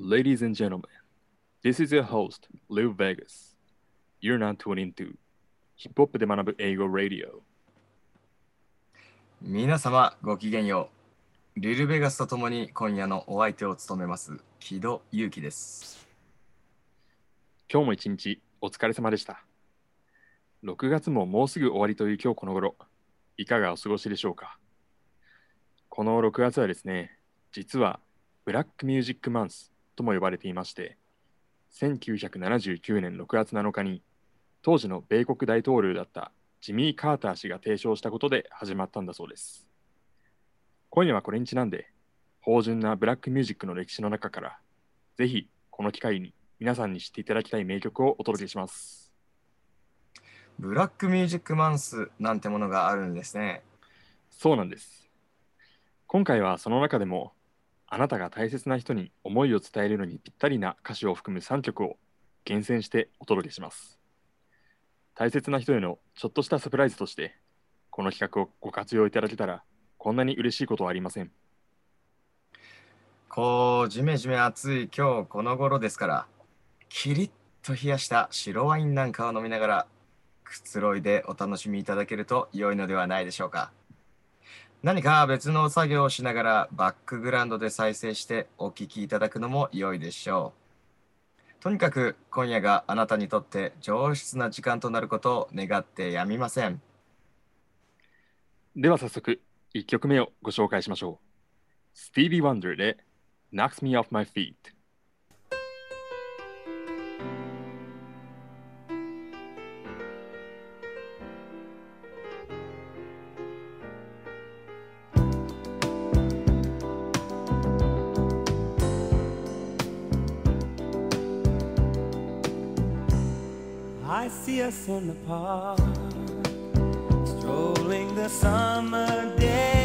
Ladies and gentlemen, this is your host, Lou Vegas. You're not tuning to ヒップホップで学ぶ英語 Radio. 皆様ごきげんよう。リルベガスとともに今夜のお相手を務めます木戸祐樹です。今日も一日お疲れ様でした。6月ももうすぐ終わりという今日この頃、いかがお過ごしでしょうかこの6月はですね、実はブラックミュージックマンスとも呼ばれていまして、1979年6月7日に当時の米国大統領だったジミー・カーター氏が提唱したことで始まったんだそうです。今夜はこれにちなんで、芳醇なブラックミュージックの歴史の中から、ぜひこの機会に皆さんに知っていただきたい名曲をお届けします。ブラックミュージックマンスなんてものがあるんですね。そうなんです。今回はその中でも、あなたが大切な人に思いを伝えるのにぴったりな歌詞を含む3曲を厳選してお届けします。大切な人へのちょっとしたサプライズとして、この企画をご活用いただけたら、こんなに嬉しいことはありません。こう、じめじめ暑い今日この頃ですから、キリッと冷やした白ワインなんかを飲みながら、くつろいでお楽しみいただけると良いのではないでしょうか。何か別の作業をしながらバックグラウンドで再生してお聞きいただくのも良いでしょう。とにかく今夜があなたにとって上質な時間となることを願ってやみません。では早速、1曲目をご紹介しましょう。スティービー・ワンダーで Knocks Me Off My Feet。I see us in the park, strolling the summer days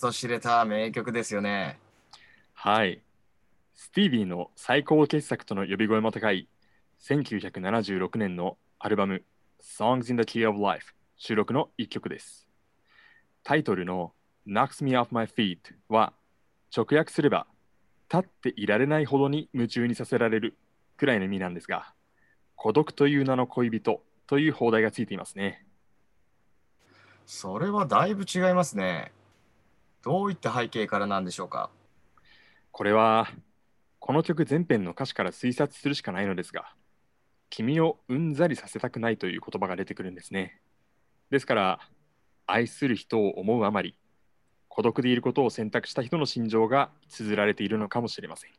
と知れた名曲ですよね。はい。スティービーの最高傑作との呼び声も高い1976年のアルバム Songs in the Key of Life 収録の一曲です。タイトルの Knocks Me Off My Feet は直訳すれば立っていられないほどに夢中にさせられるくらいの意味なんですが孤独という名の恋人という放題がついていますね。それはだいぶ違いますね。どういった背景からなんでしょうか？これはこの曲全編の歌詞から推察するしかないのですが君をうんざりさせたくないという言葉が出てくるんですね。ですから愛する人を思うあまり孤独でいることを選択した人の心情が綴られているのかもしれません。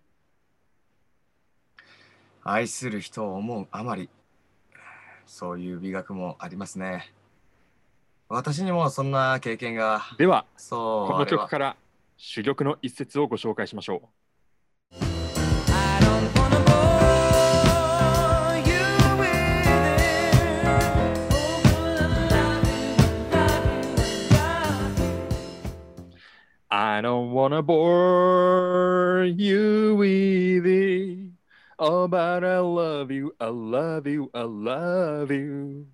愛する人を思うあまり、そういう美学もありますね。私にもそんな経験が、ではそう、この曲から珠玉の一節をご紹介しましょ it. I don't wanna bore you with it Oh but I love you, I love you, I love you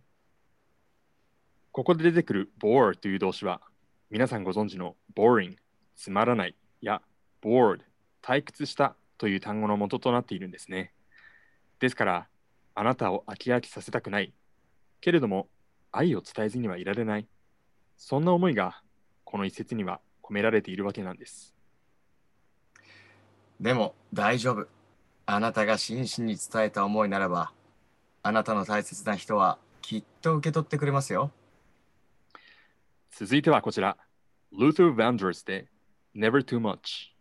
ここで出てくる bore という動詞は皆さんご存知の boring つまらないや bored 退屈したという単語の元となっているんですねですからあなたを飽き飽きさせたくないけれども愛を伝えずにはいられないそんな思いがこの一節には込められているわけなんですでも大丈夫。あなたが真摯に伝えた思いならば、あなたの大切な人はきっと受け取ってくれますよ。続いてはこちら Luther Vandross で Never Too Much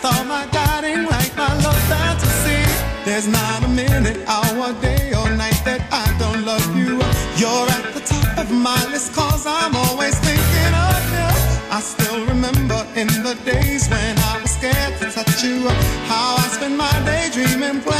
shining star, my guiding light, my love fantasy. There's not a minute, hour, day, or night that I don't love you. You're at the top of my list, cause I'm always thinking of you. I still remember in the days when I was scared to touch you. How I spent my day dreaming, planning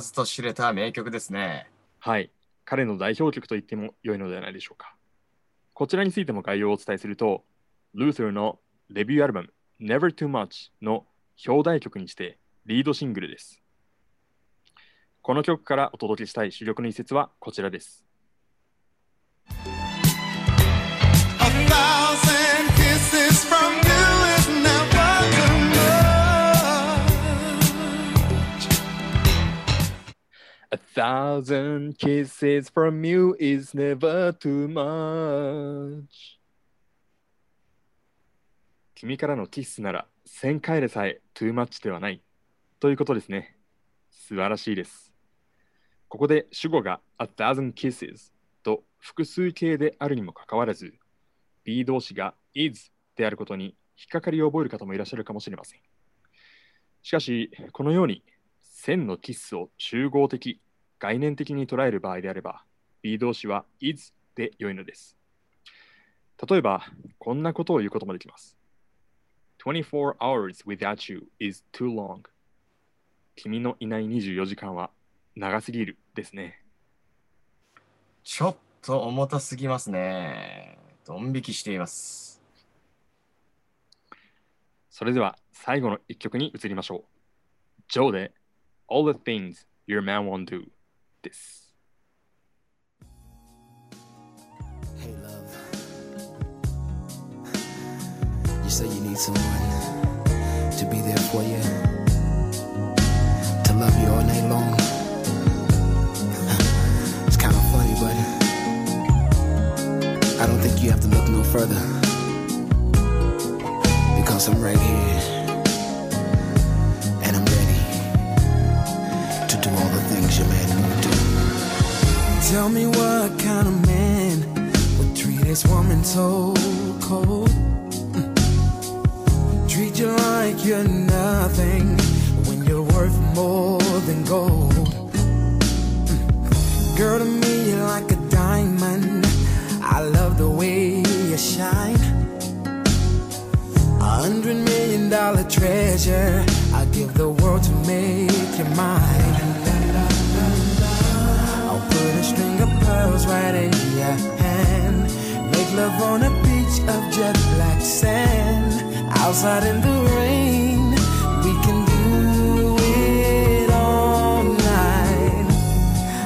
ずと知れた名曲ですね。はい、彼の代表曲と言っても良いのではないでしょうか。こちらについても概要をお伝えすると、ルーセルのレビューアルバム Never Too Much の表題曲にしてリードシングルです。この曲からお届けしたい主力の一節はこちらです。Thousand kisses from you is never too much. 君からのキスなら1000回でさえ too much ではないということですね。素晴らしいです。ここで主語が a thousand kisses と複数形であるにもかかわらず B 動詞が is であることに引っかかりを覚える方もいらっしゃるかもしれません。しかし、このように線のキスを集合的、概念的に捉える場合であれば、B 動詞は is で良いのです。例えば、こんなことを言うこともできます。24 hours without you is too long. 君のいない24時間は長すぎるですね。ちょっと重たすぎますね。ドン引きしています。それでは最後の一曲に移りましょう。ジョーで All the things your man won't do です。Hey, love. You say you need someone to be there for you, to love you all night long. It's kind of funny, but I don't think you have to look no further because I'm right here Tell me what kind of man would treat his woman so cold. Mm. Treat you like you're nothing when you're worth more than gold. Mm. Girl, to me, you're like a diamond. I love the way you shine. A hundred million dollar treasure. I give the world to make you mine. Pearls right in your hand. Make love on a beach of jet black sand. Outside in the rain, we can do it all night.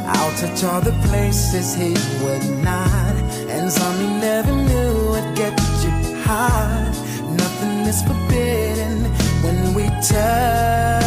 I'll touch all the places he would not, and some he never knew would get you hot. Nothing is forbidden when we touch,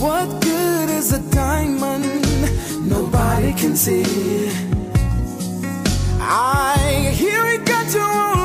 What good is a diamond nobody can see? I hear it got you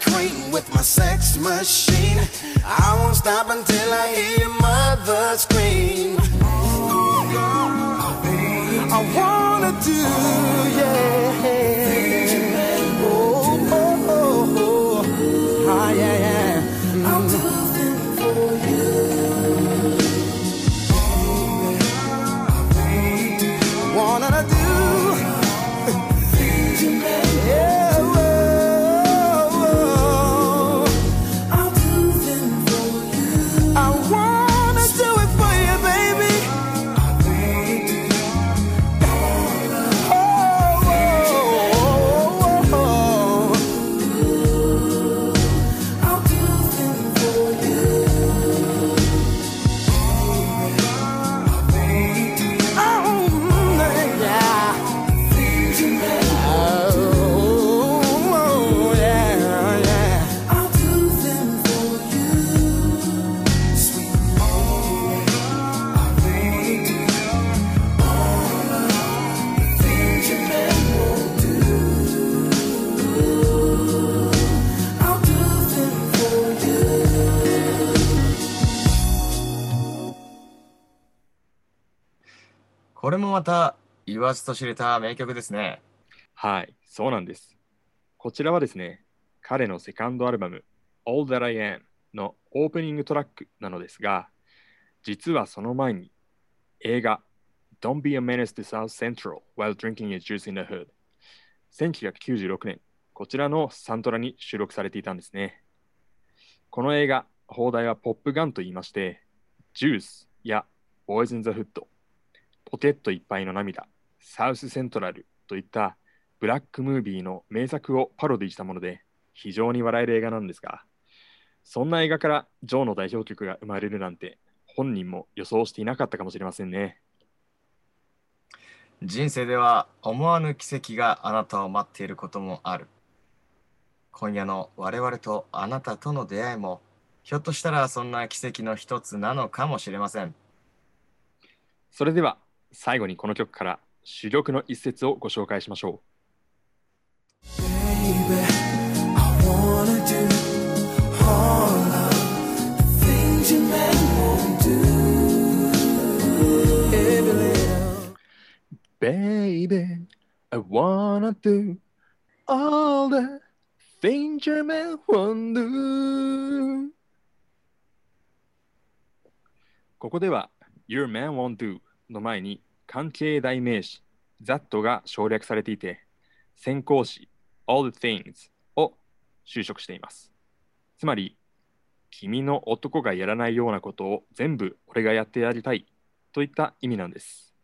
cream with my sex machine. I won't stop until I hear your mother scream. I wanna do, yeah. これもまた言わずと知れた名曲ですね。はい、そうなんです。こちらはですね、彼のセカンドアルバム All That I Am のオープニングトラックなのですが、実はその前に映画 Don't Be a Menace to South Central While Drinking a Juice in the Hood 1996年、こちらのサントラに収録されていたんですね。この映画、放題はポップガンと言いまして、ジュースや Boys in the Hood ポケットいっぱいの涙、サウスセントラルといったブラックムービーの名作をパロディしたもので非常に笑える映画なんですが、そんな映画からジョーの代表曲が生まれるなんて本人も予想していなかったかもしれませんね。人生では思わぬ奇跡があなたを待っていることもある。今夜の我々とあなたとの出会いもひょっとしたらそんな奇跡の一つなのかもしれません。それでは最後にこの曲から主力の一節をご紹介しましょ.う。Baby, I wanna do all the things you men won't do. ここでは Your man won't do の前に関係代名詞 that が省略されていて先行詞 all the things を修飾しています。つまり、君の男がやらないようなことを全部俺がやってやりたいといった意味なんです。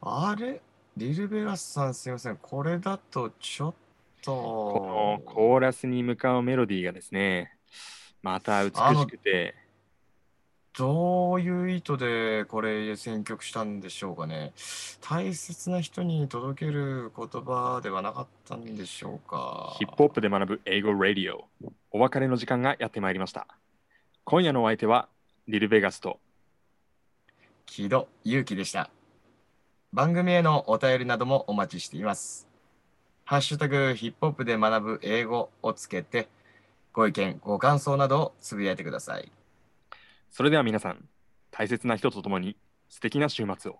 あれ？リルベラスさんすいません。これだとちょっと。このコーラスに向かうメロディーがですね、また美しくて、どういう意図でこれ選曲したんでしょうかね。大切な人に届ける言葉ではなかったんでしょうか。ヒップホップで学ぶ英語ラディオ。お別れの時間がやってまいりました。今夜のお相手はリルベガスと木戸祐希でした。番組へのお便りなどもお待ちしています。ハッシュタグヒップホップで学ぶ英語をつけて、ご意見、ご感想などをつぶやいてください。それでは皆さん、大切な人と共に素敵な週末を。